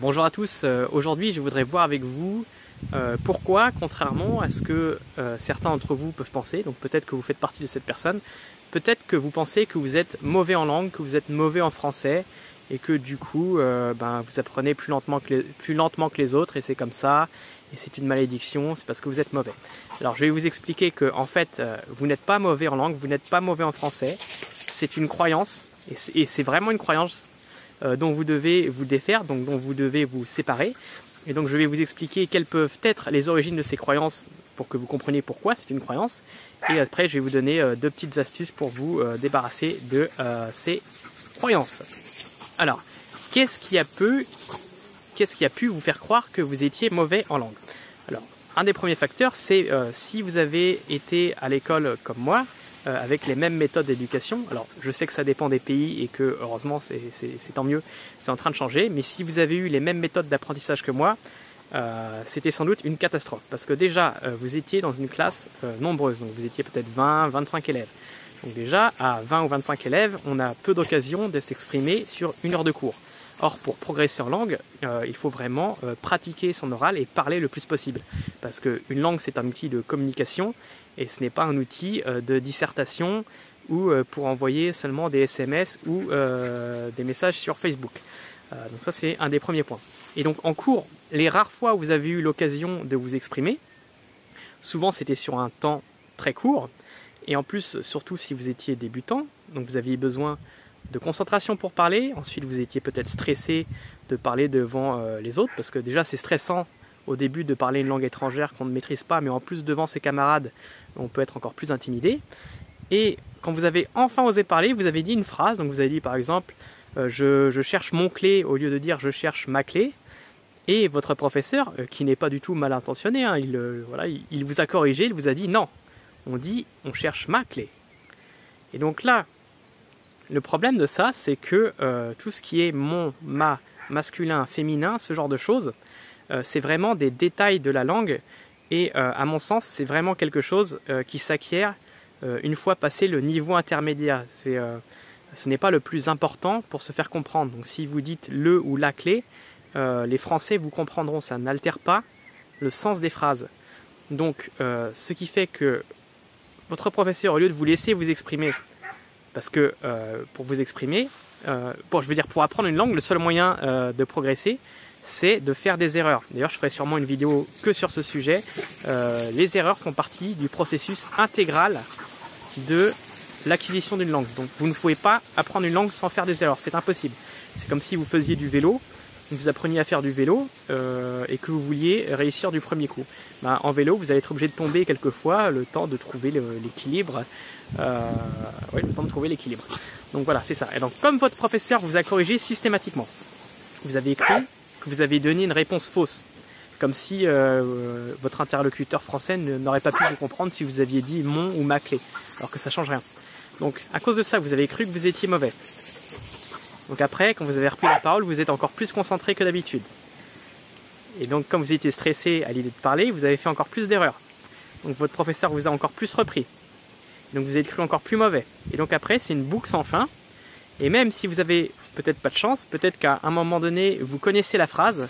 Bonjour à tous, euh, aujourd'hui je voudrais voir avec vous euh, pourquoi, contrairement à ce que euh, certains d'entre vous peuvent penser, donc peut-être que vous faites partie de cette personne, peut-être que vous pensez que vous êtes mauvais en langue, que vous êtes mauvais en français, et que du coup ben, vous apprenez plus lentement, que les, plus lentement que les autres, et c'est comme ça, et c'est une malédiction, c'est parce que vous êtes mauvais. Alors je vais vous expliquer que en fait vous n'êtes pas mauvais en langue, vous n'êtes pas mauvais en français, c'est une croyance, et c'est vraiment une croyance euh, dont vous devez vous défaire, donc dont vous devez vous séparer. Et donc je vais vous expliquer quelles peuvent être les origines de ces croyances pour que vous compreniez pourquoi c'est une croyance. Et après je vais vous donner euh, deux petites astuces pour vous euh, débarrasser de ces croyances. Alors, qu'est-ce qui a pu, qu'est-ce qui a pu vous faire croire que vous étiez mauvais en langue? Alors, un des premiers facteurs, c'est si vous avez été à l'école comme moi, euh, avec les mêmes méthodes d'éducation. Alors, je sais que ça dépend des pays et que, heureusement, c'est tant mieux, c'est en train de changer. Mais si vous avez eu les mêmes méthodes d'apprentissage que moi, euh, c'était sans doute une catastrophe. Parce que déjà, euh, vous étiez dans une classe nombreuse. Donc, vous étiez peut-être 20, 25 élèves. Donc, déjà, à 20 ou 25 élèves, on a peu d'occasion de s'exprimer sur une heure de cours. Or, pour progresser en langue, il faut vraiment pratiquer son oral et parler le plus possible. Parce qu'une langue, c'est un outil de communication et ce n'est pas un outil euh, de dissertation ou euh, pour envoyer seulement des SMS ou euh, des messages sur Facebook. donc ça c'est un des premiers points. Et donc en cours, les rares fois où vous avez eu l'occasion de vous exprimer, souvent c'était sur un temps très court, et en plus surtout si vous étiez débutant, donc vous aviez besoin de concentration pour parler, ensuite vous étiez peut-être stressé de parler devant les autres, parce que déjà c'est stressant au début de parler une langue étrangère qu'on ne maîtrise pas, mais en plus devant ses camarades, on peut être encore plus intimidé. Et quand vous avez enfin osé parler, vous avez dit une phrase, donc vous avez dit par exemple euh, je, cherche mon clé au lieu de dire je cherche ma clé. Et votre professeur, euh, qui n'est pas du tout mal intentionné, hein, il, euh, voilà, il, vous a corrigé, il vous a dit non, on dit on cherche ma clé. Et donc là, le problème de ça, c'est que tout ce qui est mon, ma, masculin, féminin, ce genre de choses, euh, c'est vraiment des détails de la langue et euh, à mon sens, c'est vraiment quelque chose euh, qui s'acquiert une fois passé le niveau intermédiaire. ce n'est pas le plus important pour se faire comprendre. Donc si vous dites le ou la clé, les Français vous comprendront. Ça n'altère pas le sens des phrases. Donc ce qui fait que votre professeur, au lieu de vous laisser vous exprimer, parce que pour vous exprimer, pour, je veux dire pour apprendre une langue, le seul moyen de progresser, c'est de faire des erreurs. D'ailleurs, je ferai sûrement une vidéo que sur ce sujet. Euh, les erreurs font partie du processus intégral de l'acquisition d'une langue. Donc, vous ne pouvez pas apprendre une langue sans faire des erreurs. C'est impossible. C'est comme si vous faisiez du vélo, vous appreniez à faire du vélo euh, et que vous vouliez réussir du premier coup. Ben, en vélo, vous allez être obligé de tomber quelques fois, le temps de trouver l'équilibre. Euh, oui, le temps de trouver l'équilibre. Donc voilà, c'est ça. Et donc, comme votre professeur vous a corrigé systématiquement, vous avez écrit que vous avez donné une réponse fausse. Comme si euh, votre interlocuteur français n'aurait pas pu vous comprendre si vous aviez dit mon ou ma clé, alors que ça change rien. Donc à cause de ça, vous avez cru que vous étiez mauvais. Donc après, quand vous avez repris la parole, vous êtes encore plus concentré que d'habitude. Et donc comme vous étiez stressé à l'idée de parler, vous avez fait encore plus d'erreurs. Donc votre professeur vous a encore plus repris. Donc vous êtes cru encore plus mauvais. Et donc après, c'est une boucle sans fin. Et même si vous avez peut-être pas de chance, peut-être qu'à un moment donné, vous connaissez la phrase,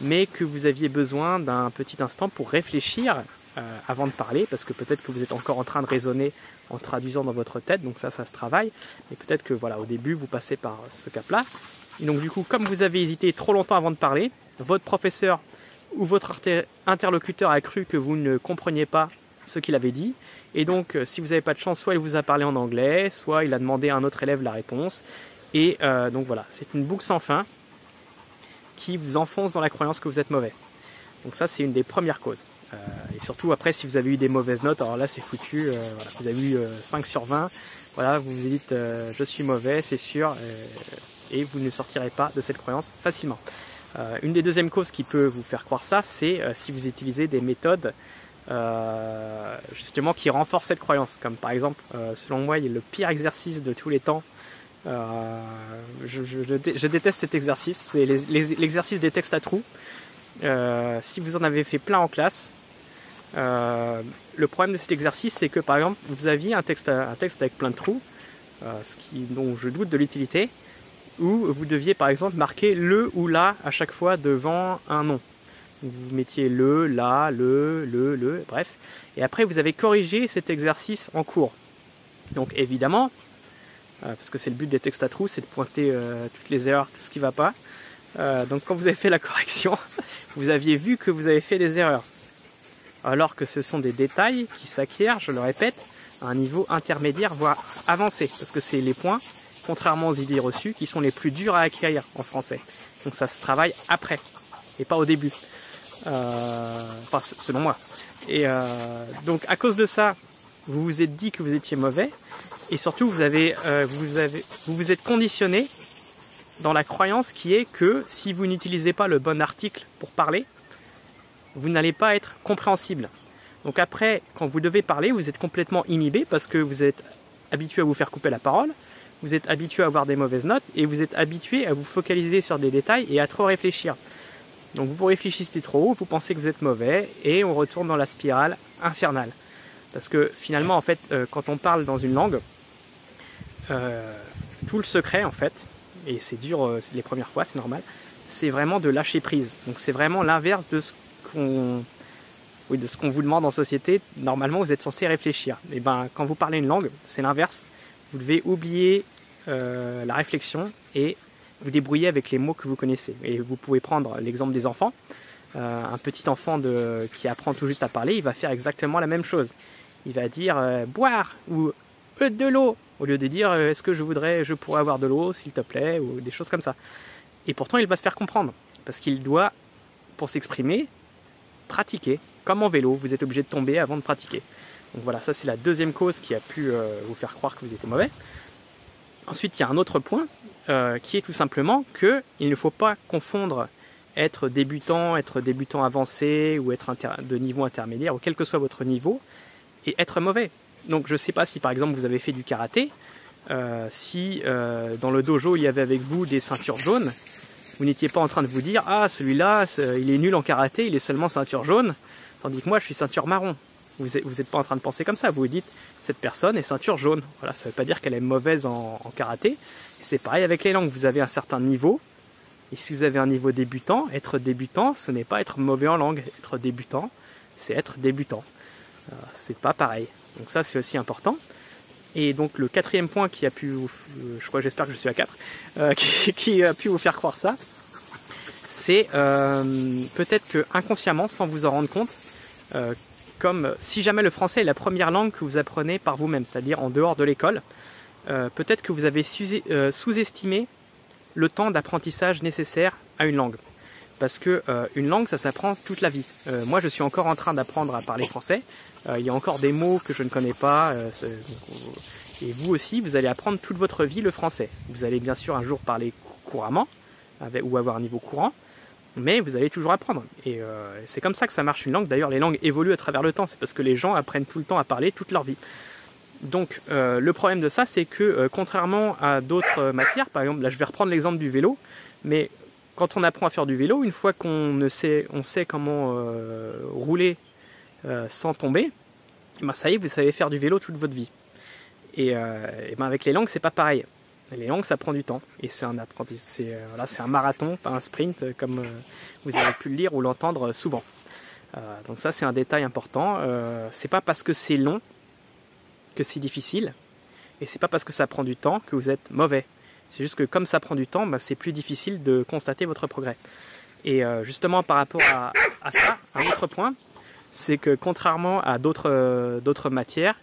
mais que vous aviez besoin d'un petit instant pour réfléchir euh, avant de parler, parce que peut-être que vous êtes encore en train de raisonner en traduisant dans votre tête, donc ça, ça se travaille. Et peut-être que voilà, au début, vous passez par ce cap-là. Et donc du coup, comme vous avez hésité trop longtemps avant de parler, votre professeur ou votre interlocuteur a cru que vous ne compreniez pas ce qu'il avait dit. Et donc, euh, si vous n'avez pas de chance, soit il vous a parlé en anglais, soit il a demandé à un autre élève la réponse. Et euh, donc voilà, c'est une boucle sans fin qui vous enfonce dans la croyance que vous êtes mauvais. Donc ça, c'est une des premières causes. Euh, et surtout après, si vous avez eu des mauvaises notes, alors là, c'est foutu. Euh, vous avez eu 5 sur 20. Voilà, vous vous dites, je suis mauvais, c'est sûr. et vous ne sortirez pas de cette croyance facilement. une des deuxièmes causes qui peut vous faire croire ça, c'est si vous utilisez des méthodes justement qui renforcent cette croyance. Comme par exemple, selon moi, il le pire exercice de tous les temps euh, je, déteste cet exercice, c'est l'exercice des textes à trous. Euh, si vous en avez fait plein en classe, euh, le problème de cet exercice, c'est que par exemple, vous aviez un texte, avec plein de trous, ce qui, dont je doute de l'utilité, où vous deviez par exemple marquer le ou la à chaque fois devant un nom. Vous mettiez le, la, le, le, le, bref. Et après, vous avez corrigé cet exercice en cours. Donc évidemment, euh, parce que c'est le but des textes à trous, c'est de pointer euh, toutes les erreurs, tout ce qui ne va pas. Euh, donc quand vous avez fait la correction, vous aviez vu que vous avez fait des erreurs. Alors que ce sont des détails qui s'acquièrent, je le répète, à un niveau intermédiaire, voire avancé. Parce que c'est les points, contrairement aux idées reçues, qui sont les plus durs à acquérir en français. Donc ça se travaille après, et pas au début. enfin, selon moi. Et donc à cause de ça, vous vous êtes dit que vous étiez mauvais, et surtout vous avez, euh, vous avez, vous vous êtes conditionné dans la croyance qui est que si vous n'utilisez pas le bon article pour parler, vous n'allez pas être compréhensible. Donc après, quand vous devez parler, vous êtes complètement inhibé parce que vous êtes habitué à vous faire couper la parole, vous êtes habitué à avoir des mauvaises notes et vous êtes habitué à vous focaliser sur des détails et à trop réfléchir. Donc vous réfléchissez trop, vous pensez que vous êtes mauvais et on retourne dans la spirale infernale. Parce que finalement, en fait, euh, quand on parle dans une langue, euh, tout le secret en fait, et c'est dur euh, les premières fois, c'est normal, c'est vraiment de lâcher prise. Donc c'est vraiment l'inverse de ce de ce qu'on vous demande en société. Normalement, vous êtes censé réfléchir. Et ben, quand vous parlez une langue, c'est l'inverse. Vous devez oublier euh, la réflexion et vous débrouiller avec les mots que vous connaissez. Et vous pouvez prendre l'exemple des enfants. un petit enfant qui apprend tout juste à parler, il va faire exactement la même chose. Il va dire boire ou de l'eau au lieu de dire euh, est-ce que je voudrais, je pourrais avoir de l'eau s'il te plaît ou des choses comme ça. Et pourtant il va se faire comprendre parce qu'il doit, pour s'exprimer, pratiquer. Comme en vélo, vous êtes obligé de tomber avant de pratiquer. Donc voilà, ça c'est la deuxième cause qui a pu euh, vous faire croire que vous étiez mauvais. Ensuite, il y a un autre point euh, qui est tout simplement que il ne faut pas confondre être débutant, être débutant avancé ou être de niveau intermédiaire ou quel que soit votre niveau et être mauvais. Donc je ne sais pas si par exemple vous avez fait du karaté, euh, si dans le dojo il y avait avec vous des ceintures jaunes, vous n'étiez pas en train de vous dire ah celui-là il est nul en karaté, il est seulement ceinture jaune, tandis que moi je suis ceinture marron. Vous n'êtes pas en train de penser comme ça, vous vous dites cette personne est ceinture jaune. Voilà, ça ne veut pas dire qu'elle est mauvaise en, karaté. C'est pareil avec les langues, vous avez un certain niveau. Et si vous avez un niveau débutant, être débutant, ce n'est pas être mauvais en langue. Être débutant, c'est être débutant. Euh, c'est pas pareil. Donc ça c'est aussi important. Et donc le quatrième point qui a pu, vous, euh, je crois, j'espère que je suis à 4, euh, qui, a pu vous faire croire ça, c'est euh, peut-être que inconsciemment, sans vous en rendre compte, comme si jamais le français est la première langue que vous apprenez par vous-même, c'est-à-dire en dehors de l'école, peut-être que vous avez sous-estimé le temps d'apprentissage nécessaire à une langue parce que euh, une langue ça s'apprend toute la vie. Euh, moi je suis encore en train d'apprendre à parler français. Euh, il y a encore des mots que je ne connais pas. et vous aussi vous allez apprendre toute votre vie le français. Vous allez bien sûr un jour parler couramment ou avoir un niveau courant, mais vous allez toujours apprendre. Et c'est comme ça que ça marche une langue. D'ailleurs les langues évoluent à travers le temps. C'est parce que les gens apprennent tout le temps à parler toute leur vie. Donc le problème de ça, c'est que contrairement à d'autres matières, par exemple, là je vais reprendre l'exemple du vélo, mais quand on apprend à faire du vélo, une fois qu'on sait, on sait comment euh, rouler euh, sans tomber, ben ça y est, vous savez faire du vélo toute votre vie. Et, euh, ben avec les langues, c'est pas pareil. Les langues, ça prend du temps. Et c'est un c'est voilà, un marathon, pas un sprint, comme vous avez pu le lire ou l'entendre souvent. donc ça, c'est un détail important. c'est pas parce que c'est long que c'est difficile, et c'est pas parce que ça prend du temps que vous êtes mauvais. C'est juste que comme ça prend du temps, bah, c'est plus difficile de constater votre progrès. Et euh, justement par rapport à, ça, un autre point, c'est que contrairement à euh, d'autres matières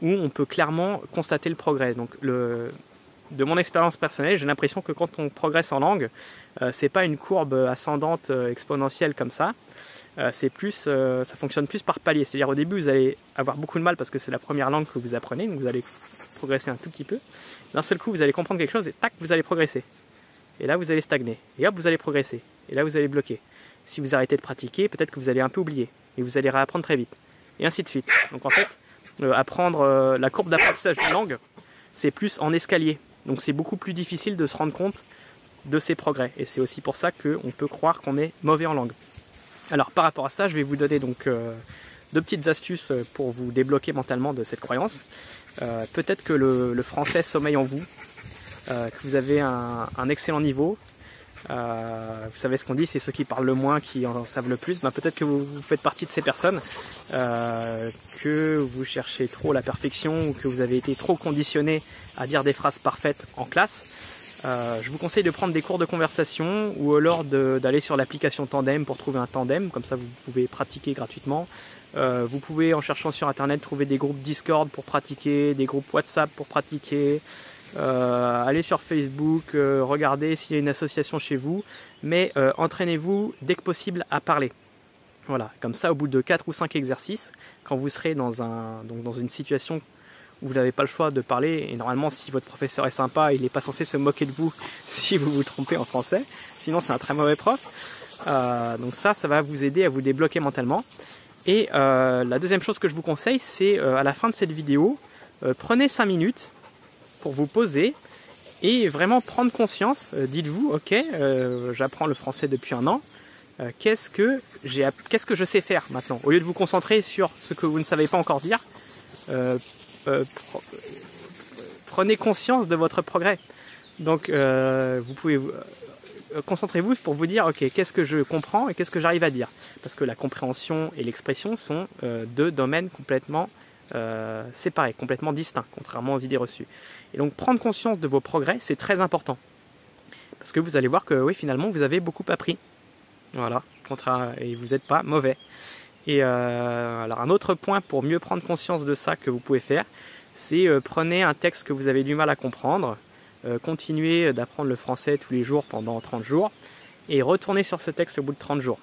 où on peut clairement constater le progrès. Donc de mon expérience personnelle, j'ai l'impression que quand on progresse en langue, euh, c'est pas une courbe ascendante exponentielle comme ça. c'est plus, ça fonctionne plus par palier. C'est-à-dire au début, vous allez avoir beaucoup de mal parce que c'est la première langue que vous apprenez, donc vous allez progresser un tout petit peu. D'un seul coup, vous allez comprendre quelque chose et tac, vous allez progresser. Et là, vous allez stagner. Et hop, vous allez progresser. Et là, vous allez bloquer. Si vous arrêtez de pratiquer, peut-être que vous allez un peu oublier. Et vous allez réapprendre très vite. Et ainsi de suite. Donc en fait, euh, apprendre euh, la courbe d'apprentissage d'une langue, c'est plus en escalier. Donc c'est beaucoup plus difficile de se rendre compte de ses progrès. Et c'est aussi pour ça qu'on peut croire qu'on est mauvais en langue. Alors par rapport à ça, je vais vous donner donc euh, deux petites astuces pour vous débloquer mentalement de cette croyance. Euh, peut-être que le, français sommeille en vous. que vous avez un, excellent niveau. vous savez ce qu'on dit, c'est ceux qui parlent le moins qui en savent le plus. Ben, peut-être que vous, faites partie de ces personnes, que vous cherchez trop la perfection ou que vous avez été trop conditionné à dire des phrases parfaites en classe. Euh, je vous conseille de prendre des cours de conversation ou alors d'aller sur l'application Tandem pour trouver un tandem, comme ça vous pouvez pratiquer gratuitement. Euh, vous pouvez en cherchant sur internet trouver des groupes Discord pour pratiquer, des groupes WhatsApp pour pratiquer, euh, aller sur Facebook, regarder s'il y a une association chez vous, mais entraînez-vous dès que possible à parler. Voilà, comme ça au bout de 4 ou 5 exercices, quand vous serez dans, un, donc dans une situation vous n'avez pas le choix de parler. Et normalement, si votre professeur est sympa, il n'est pas censé se moquer de vous si vous vous trompez en français. Sinon, c'est un très mauvais prof. Euh, donc ça, ça va vous aider à vous débloquer mentalement. Et euh, la deuxième chose que je vous conseille, c'est euh, à la fin de cette vidéo, prenez 5 minutes pour vous poser et vraiment prendre conscience. Dites-vous, ok, j'apprends le français depuis un an. qu'est-ce que j'ai, qu'est-ce que je sais faire maintenant? Au lieu de vous concentrer sur ce que vous ne savez pas encore dire, euh, prenez conscience de votre progrès. Donc, euh, vous pouvez euh, concentrez-vous pour vous dire, ok, qu'est-ce que je comprends et qu'est-ce que j'arrive à dire? Parce que la compréhension et l'expression sont deux domaines complètement séparés, complètement distincts, contrairement aux idées reçues. Et donc, prendre conscience de vos progrès, c'est très important. Parce que vous allez voir que, oui, finalement, vous avez beaucoup appris. Voilà, et vous n'êtes pas mauvais. Et euh, alors un autre point pour mieux prendre conscience de ça que vous pouvez faire, c'est euh, prenez un texte que vous avez du mal à comprendre, euh, continuez d'apprendre le français tous les jours pendant 30 jours et retournez sur ce texte au bout de 30 jours.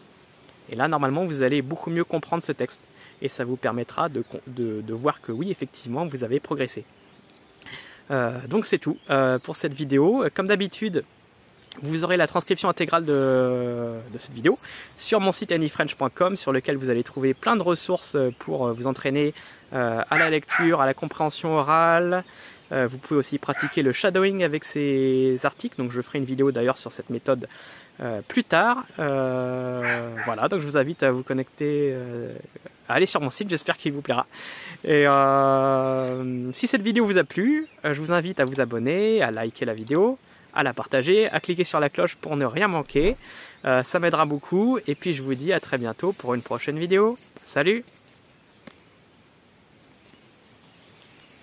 Et là, normalement, vous allez beaucoup mieux comprendre ce texte et ça vous permettra de, de, voir que oui, effectivement, vous avez progressé. donc c'est tout pour cette vidéo. Comme d'habitude, vous aurez la transcription intégrale de, cette vidéo sur mon site anyfrench.com sur lequel vous allez trouver plein de ressources pour vous entraîner euh, à la lecture, à la compréhension orale. Euh, vous pouvez aussi pratiquer le shadowing avec ces articles. Donc je ferai une vidéo d'ailleurs sur cette méthode euh, plus tard. voilà, donc je vous invite à vous connecter, à aller sur mon site, j'espère qu'il vous plaira. Et si cette vidéo vous a plu, je vous invite à vous abonner, à liker la vidéo, à la partager, à cliquer sur la cloche pour ne rien manquer. Euh, ça m'aidera beaucoup. Et puis je vous dis à très bientôt pour une prochaine vidéo. Salut